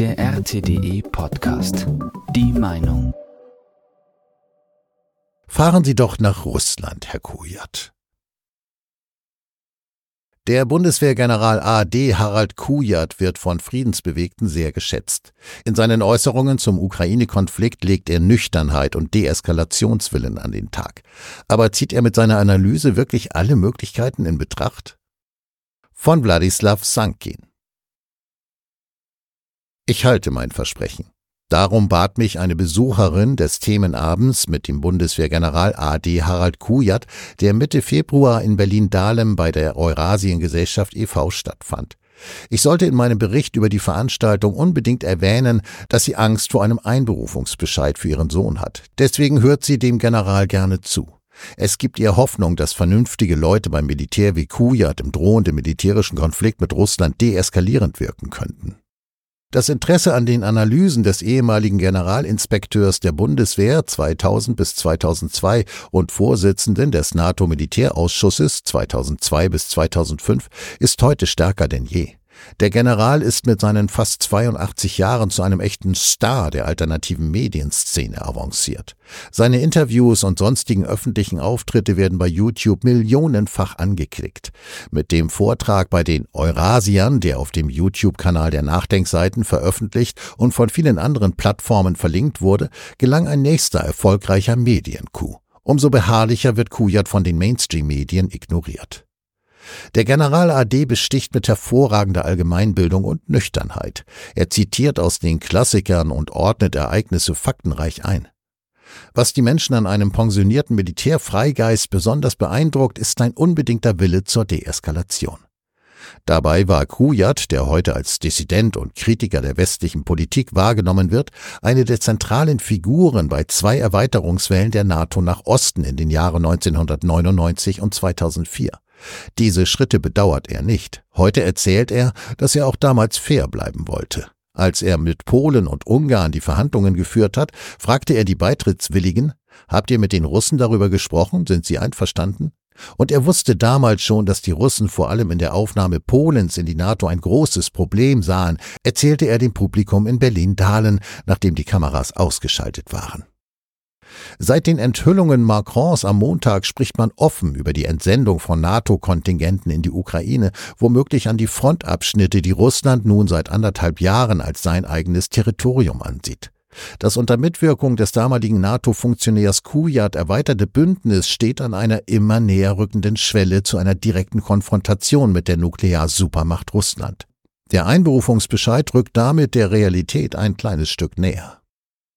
Der RTDE Podcast. Die Meinung. Fahren Sie doch nach Russland, Herr Kujat. Der Bundeswehrgeneral AD Harald Kujat wird von Friedensbewegten sehr geschätzt. In seinen Äußerungen zum Ukraine-Konflikt legt er Nüchternheit und Deeskalationswillen an den Tag. Aber zieht er mit seiner Analyse wirklich alle Möglichkeiten in Betracht? Von Wladislav Sankin ich halte mein Versprechen. Darum bat mich eine Besucherin des Themenabends mit dem Bundeswehrgeneral AD Harald Kujat, der Mitte Februar in Berlin-Dahlem bei der Eurasiengesellschaft e.V. stattfand. Ich sollte in meinem Bericht über die Veranstaltung unbedingt erwähnen, dass sie Angst vor einem Einberufungsbescheid für ihren Sohn hat. Deswegen hört sie dem General gerne zu. Es gibt ihr Hoffnung, dass vernünftige Leute beim Militär wie Kujat im drohenden militärischen Konflikt mit Russland deeskalierend wirken könnten. Das Interesse an den Analysen des ehemaligen Generalinspekteurs der Bundeswehr 2000 bis 2002 und Vorsitzenden des NATO-Militärausschusses 2002 bis 2005 ist heute stärker denn je. Der General ist mit seinen fast 82 Jahren zu einem echten Star der alternativen Medienszene avanciert. Seine Interviews und sonstigen öffentlichen Auftritte werden bei YouTube millionenfach angeklickt. Mit dem Vortrag bei den Eurasiern, der auf dem YouTube-Kanal der Nachdenkseiten veröffentlicht und von vielen anderen Plattformen verlinkt wurde, gelang ein nächster erfolgreicher Mediencoup. Umso beharrlicher wird Kujat von den Mainstream-Medien ignoriert. Der General AD besticht mit hervorragender Allgemeinbildung und Nüchternheit. Er zitiert aus den Klassikern und ordnet Ereignisse faktenreich ein. Was die Menschen an einem pensionierten Militärfreigeist besonders beeindruckt, ist sein unbedingter Wille zur Deeskalation. Dabei war Kujat, der heute als Dissident und Kritiker der westlichen Politik wahrgenommen wird, eine der zentralen Figuren bei zwei Erweiterungswellen der NATO nach Osten in den Jahren 1999 und 2004. Diese Schritte bedauert er nicht. Heute erzählt er, dass er auch damals fair bleiben wollte. Als er mit Polen und Ungarn die Verhandlungen geführt hat, fragte er die Beitrittswilligen, Habt ihr mit den Russen darüber gesprochen? Sind sie einverstanden? Und er wusste damals schon, dass die Russen vor allem in der Aufnahme Polens in die NATO ein großes Problem sahen, erzählte er dem Publikum in Berlin-Dahlen, nachdem die Kameras ausgeschaltet waren. Seit den Enthüllungen Macrons am Montag spricht man offen über die Entsendung von NATO-Kontingenten in die Ukraine, womöglich an die Frontabschnitte, die Russland nun seit anderthalb Jahren als sein eigenes Territorium ansieht. Das unter Mitwirkung des damaligen NATO-Funktionärs Kujat erweiterte Bündnis steht an einer immer näher rückenden Schwelle zu einer direkten Konfrontation mit der Nuklearsupermacht Russland. Der Einberufungsbescheid rückt damit der Realität ein kleines Stück näher.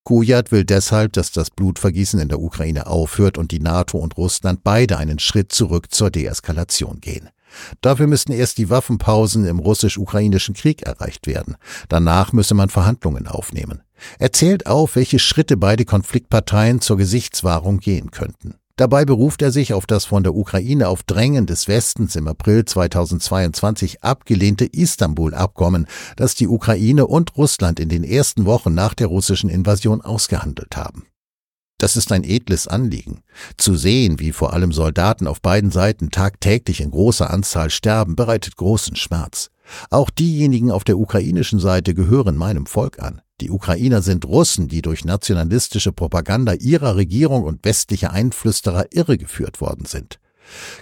Kujat will deshalb, dass das Blutvergießen in der Ukraine aufhört und die NATO und Russland beide einen Schritt zurück zur Deeskalation gehen. Dafür müssten erst die Waffenpausen im russisch-ukrainischen Krieg erreicht werden. Danach müsse man Verhandlungen aufnehmen. Er zählt auf, welche Schritte beide Konfliktparteien zur Gesichtswahrung gehen könnten. Dabei beruft er sich auf das von der Ukraine auf Drängen des Westens im April 2022 abgelehnte Istanbul-Abkommen, das die Ukraine und Russland in den ersten Wochen nach der russischen Invasion ausgehandelt haben. Das ist ein edles Anliegen. Zu sehen, wie vor allem Soldaten auf beiden Seiten tagtäglich in großer Anzahl sterben, bereitet großen Schmerz. Auch diejenigen auf der ukrainischen Seite gehören meinem Volk an. Die Ukrainer sind Russen, die durch nationalistische Propaganda ihrer Regierung und westliche Einflüsterer irregeführt worden sind.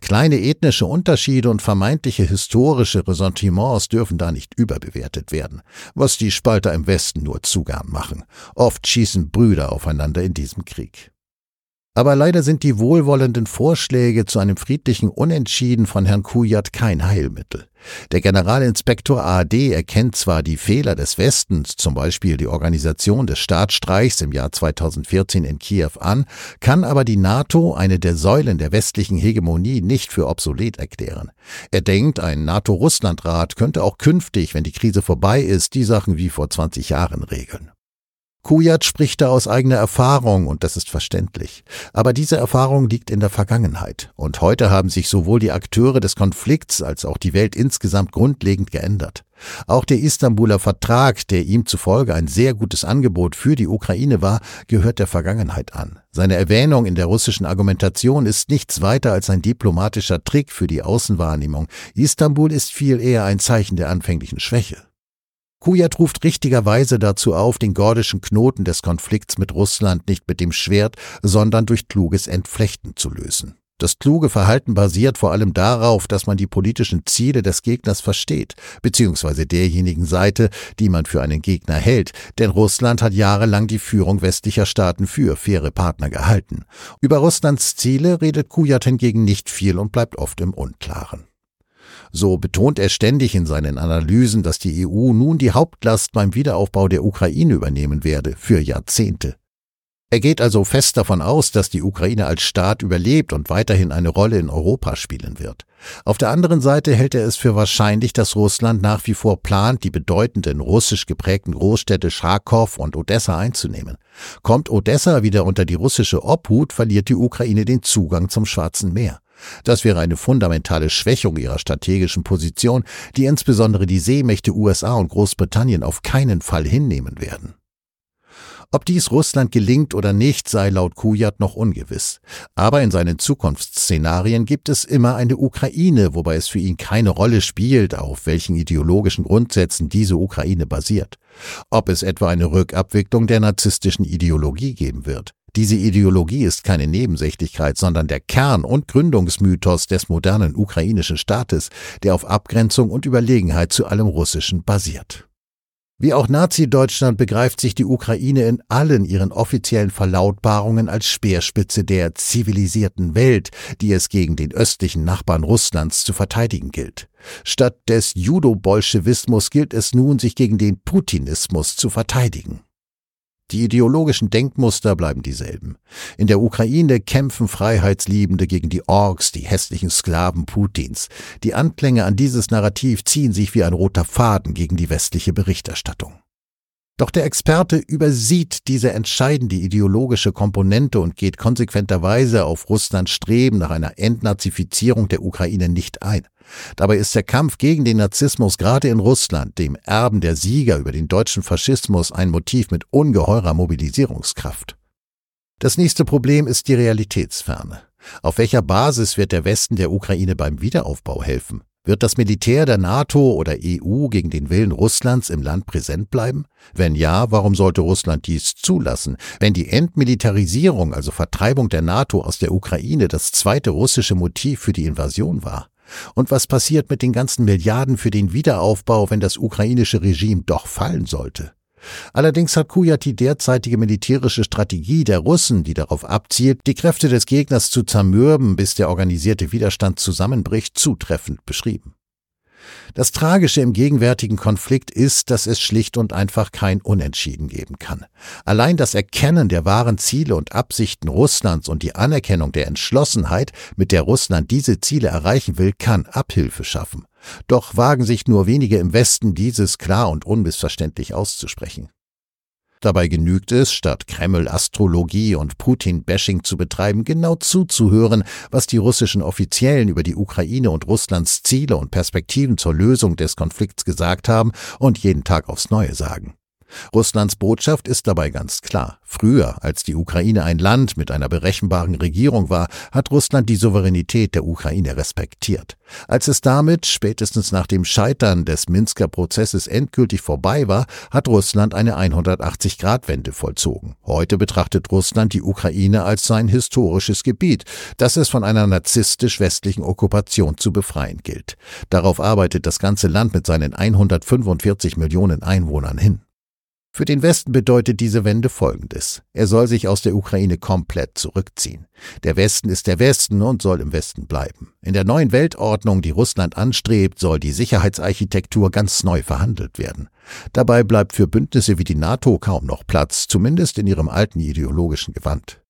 Kleine ethnische Unterschiede und vermeintliche historische Ressentiments dürfen da nicht überbewertet werden, was die Spalter im Westen nur zu gern machen. Oft schießen Brüder aufeinander in diesem Krieg. Aber leider sind die wohlwollenden Vorschläge zu einem friedlichen Unentschieden von Herrn Kujat kein Heilmittel. Der Generalinspektor AD erkennt zwar die Fehler des Westens, zum Beispiel die Organisation des Staatsstreichs im Jahr 2014 in Kiew an, kann aber die NATO, eine der Säulen der westlichen Hegemonie, nicht für obsolet erklären. Er denkt, ein NATO-Russland-Rat könnte auch künftig, wenn die Krise vorbei ist, die Sachen wie vor 20 Jahren regeln. Kujat spricht da aus eigener Erfahrung und das ist verständlich. Aber diese Erfahrung liegt in der Vergangenheit und heute haben sich sowohl die Akteure des Konflikts als auch die Welt insgesamt grundlegend geändert. Auch der Istanbuler Vertrag, der ihm zufolge ein sehr gutes Angebot für die Ukraine war, gehört der Vergangenheit an. Seine Erwähnung in der russischen Argumentation ist nichts weiter als ein diplomatischer Trick für die Außenwahrnehmung. Istanbul ist viel eher ein Zeichen der anfänglichen Schwäche. Kujat ruft richtigerweise dazu auf, den gordischen Knoten des Konflikts mit Russland nicht mit dem Schwert, sondern durch kluges Entflechten zu lösen. Das kluge Verhalten basiert vor allem darauf, dass man die politischen Ziele des Gegners versteht, beziehungsweise derjenigen Seite, die man für einen Gegner hält, denn Russland hat jahrelang die Führung westlicher Staaten für faire Partner gehalten. Über Russlands Ziele redet Kujat hingegen nicht viel und bleibt oft im Unklaren. So betont er ständig in seinen Analysen, dass die EU nun die Hauptlast beim Wiederaufbau der Ukraine übernehmen werde, für Jahrzehnte. Er geht also fest davon aus, dass die Ukraine als Staat überlebt und weiterhin eine Rolle in Europa spielen wird. Auf der anderen Seite hält er es für wahrscheinlich, dass Russland nach wie vor plant, die bedeutenden russisch geprägten Großstädte Charkow und Odessa einzunehmen. Kommt Odessa wieder unter die russische Obhut, verliert die Ukraine den Zugang zum Schwarzen Meer. Das wäre eine fundamentale Schwächung ihrer strategischen Position, die insbesondere die Seemächte USA und Großbritannien auf keinen Fall hinnehmen werden. Ob dies Russland gelingt oder nicht, sei laut Kujat noch ungewiss. Aber in seinen Zukunftsszenarien gibt es immer eine Ukraine, wobei es für ihn keine Rolle spielt, auf welchen ideologischen Grundsätzen diese Ukraine basiert. Ob es etwa eine Rückabwicklung der narzisstischen Ideologie geben wird. Diese Ideologie ist keine Nebensächlichkeit, sondern der Kern und Gründungsmythos des modernen ukrainischen Staates, der auf Abgrenzung und Überlegenheit zu allem Russischen basiert. Wie auch Nazi-Deutschland begreift sich die Ukraine in allen ihren offiziellen Verlautbarungen als Speerspitze der zivilisierten Welt, die es gegen den östlichen Nachbarn Russlands zu verteidigen gilt. Statt des Judo-Bolschewismus gilt es nun, sich gegen den Putinismus zu verteidigen. Die ideologischen Denkmuster bleiben dieselben. In der Ukraine kämpfen Freiheitsliebende gegen die Orks, die hässlichen Sklaven Putins. Die Anklänge an dieses Narrativ ziehen sich wie ein roter Faden gegen die westliche Berichterstattung. Doch der Experte übersieht diese entscheidende ideologische Komponente und geht konsequenterweise auf Russlands Streben nach einer Entnazifizierung der Ukraine nicht ein. Dabei ist der Kampf gegen den Narzissmus gerade in Russland, dem Erben der Sieger über den deutschen Faschismus, ein Motiv mit ungeheurer Mobilisierungskraft. Das nächste Problem ist die Realitätsferne. Auf welcher Basis wird der Westen der Ukraine beim Wiederaufbau helfen? Wird das Militär der NATO oder EU gegen den Willen Russlands im Land präsent bleiben? Wenn ja, warum sollte Russland dies zulassen, wenn die Entmilitarisierung, also Vertreibung der NATO aus der Ukraine, das zweite russische Motiv für die Invasion war? Und was passiert mit den ganzen Milliarden für den Wiederaufbau, wenn das ukrainische Regime doch fallen sollte? Allerdings hat Kujat die derzeitige militärische Strategie der Russen, die darauf abzielt, die Kräfte des Gegners zu zermürben, bis der organisierte Widerstand zusammenbricht, zutreffend beschrieben. Das Tragische im gegenwärtigen Konflikt ist, dass es schlicht und einfach kein Unentschieden geben kann. Allein das Erkennen der wahren Ziele und Absichten Russlands und die Anerkennung der Entschlossenheit, mit der Russland diese Ziele erreichen will, kann Abhilfe schaffen. Doch wagen sich nur wenige im Westen, dieses klar und unmissverständlich auszusprechen. Dabei genügt es, statt Kreml-Astrologie und Putin-Bashing zu betreiben, genau zuzuhören, was die russischen Offiziellen über die Ukraine und Russlands Ziele und Perspektiven zur Lösung des Konflikts gesagt haben und jeden Tag aufs Neue sagen. Russlands Botschaft ist dabei ganz klar. Früher, als die Ukraine ein Land mit einer berechenbaren Regierung war, hat Russland die Souveränität der Ukraine respektiert. Als es damit, spätestens nach dem Scheitern des Minsker Prozesses endgültig vorbei war, hat Russland eine 180-Grad-Wende vollzogen. Heute betrachtet Russland die Ukraine als sein historisches Gebiet, das es von einer narzisstisch-westlichen Okkupation zu befreien gilt. Darauf arbeitet das ganze Land mit seinen 145 Millionen Einwohnern hin. Für den Westen bedeutet diese Wende Folgendes. Er soll sich aus der Ukraine komplett zurückziehen. Der Westen ist der Westen und soll im Westen bleiben. In der neuen Weltordnung, die Russland anstrebt, soll die Sicherheitsarchitektur ganz neu verhandelt werden. Dabei bleibt für Bündnisse wie die NATO kaum noch Platz, zumindest in ihrem alten ideologischen Gewand.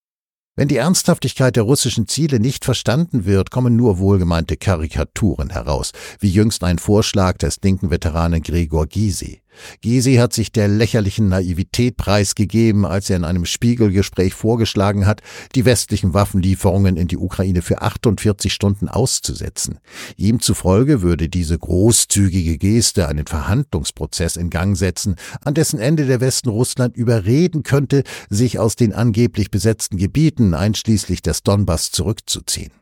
Wenn die Ernsthaftigkeit der russischen Ziele nicht verstanden wird, kommen nur wohlgemeinte Karikaturen heraus, wie jüngst ein Vorschlag des linken Veteranen Gregor Gysi. Gysi hat sich der lächerlichen Naivität preisgegeben, als er in einem Spiegelgespräch vorgeschlagen hat, die westlichen Waffenlieferungen in die Ukraine für 48 Stunden auszusetzen. Ihm zufolge würde diese großzügige Geste einen Verhandlungsprozess in Gang setzen, an dessen Ende der Westen Russland überreden könnte, sich aus den angeblich besetzten Gebieten einschließlich des Donbass zurückzuziehen.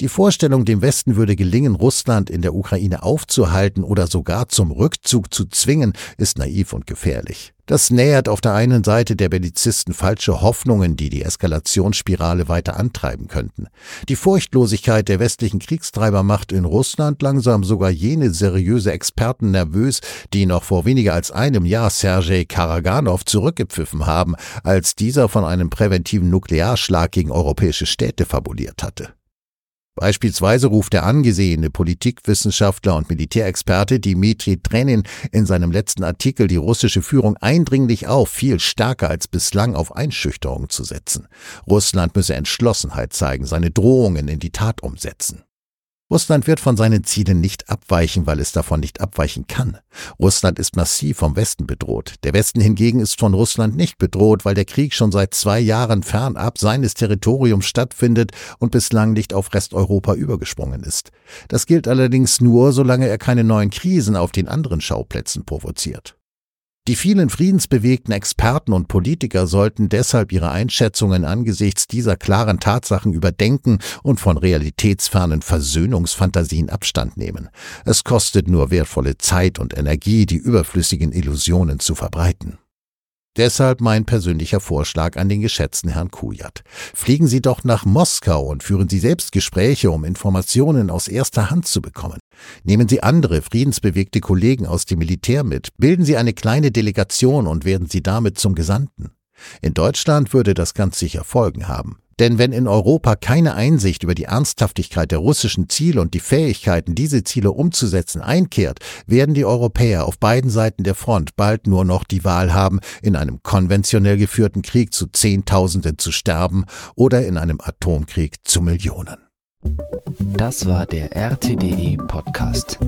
Die Vorstellung, dem Westen würde gelingen, Russland in der Ukraine aufzuhalten oder sogar zum Rückzug zu zwingen, ist naiv und gefährlich. Das nähert auf der einen Seite der Bellizisten falsche Hoffnungen, die die Eskalationsspirale weiter antreiben könnten. Die Furchtlosigkeit der westlichen Kriegstreiber macht in Russland langsam sogar jene seriöse Experten nervös, die noch vor weniger als einem Jahr Sergei Karaganov zurückgepfiffen haben, als dieser von einem präventiven Nuklearschlag gegen europäische Städte fabuliert hatte. Beispielsweise ruft der angesehene Politikwissenschaftler und Militärexperte Dimitri Trenin in seinem letzten Artikel die russische Führung eindringlich auf, viel stärker als bislang auf Einschüchterung zu setzen. Russland müsse Entschlossenheit zeigen, seine Drohungen in die Tat umsetzen. Russland wird von seinen Zielen nicht abweichen, weil es davon nicht abweichen kann. Russland ist massiv vom Westen bedroht. Der Westen hingegen ist von Russland nicht bedroht, weil der Krieg schon seit zwei Jahren fernab seines Territoriums stattfindet und bislang nicht auf Resteuropa übergesprungen ist. Das gilt allerdings nur, solange er keine neuen Krisen auf den anderen Schauplätzen provoziert. Die vielen friedensbewegten Experten und Politiker sollten deshalb ihre Einschätzungen angesichts dieser klaren Tatsachen überdenken und von realitätsfernen Versöhnungsfantasien Abstand nehmen. Es kostet nur wertvolle Zeit und Energie, die überflüssigen Illusionen zu verbreiten. Deshalb mein persönlicher Vorschlag an den geschätzten Herrn Kujat. Fliegen Sie doch nach Moskau und führen Sie selbst Gespräche, um Informationen aus erster Hand zu bekommen. Nehmen Sie andere friedensbewegte Kollegen aus dem Militär mit, bilden Sie eine kleine Delegation und werden Sie damit zum Gesandten. In Deutschland würde das ganz sicher Folgen haben. Denn wenn in Europa keine Einsicht über die Ernsthaftigkeit der russischen Ziele und die Fähigkeiten, diese Ziele umzusetzen, einkehrt, werden die Europäer auf beiden Seiten der Front bald nur noch die Wahl haben, in einem konventionell geführten Krieg zu Zehntausenden zu sterben oder in einem Atomkrieg zu Millionen. Das war der RTDE Podcast.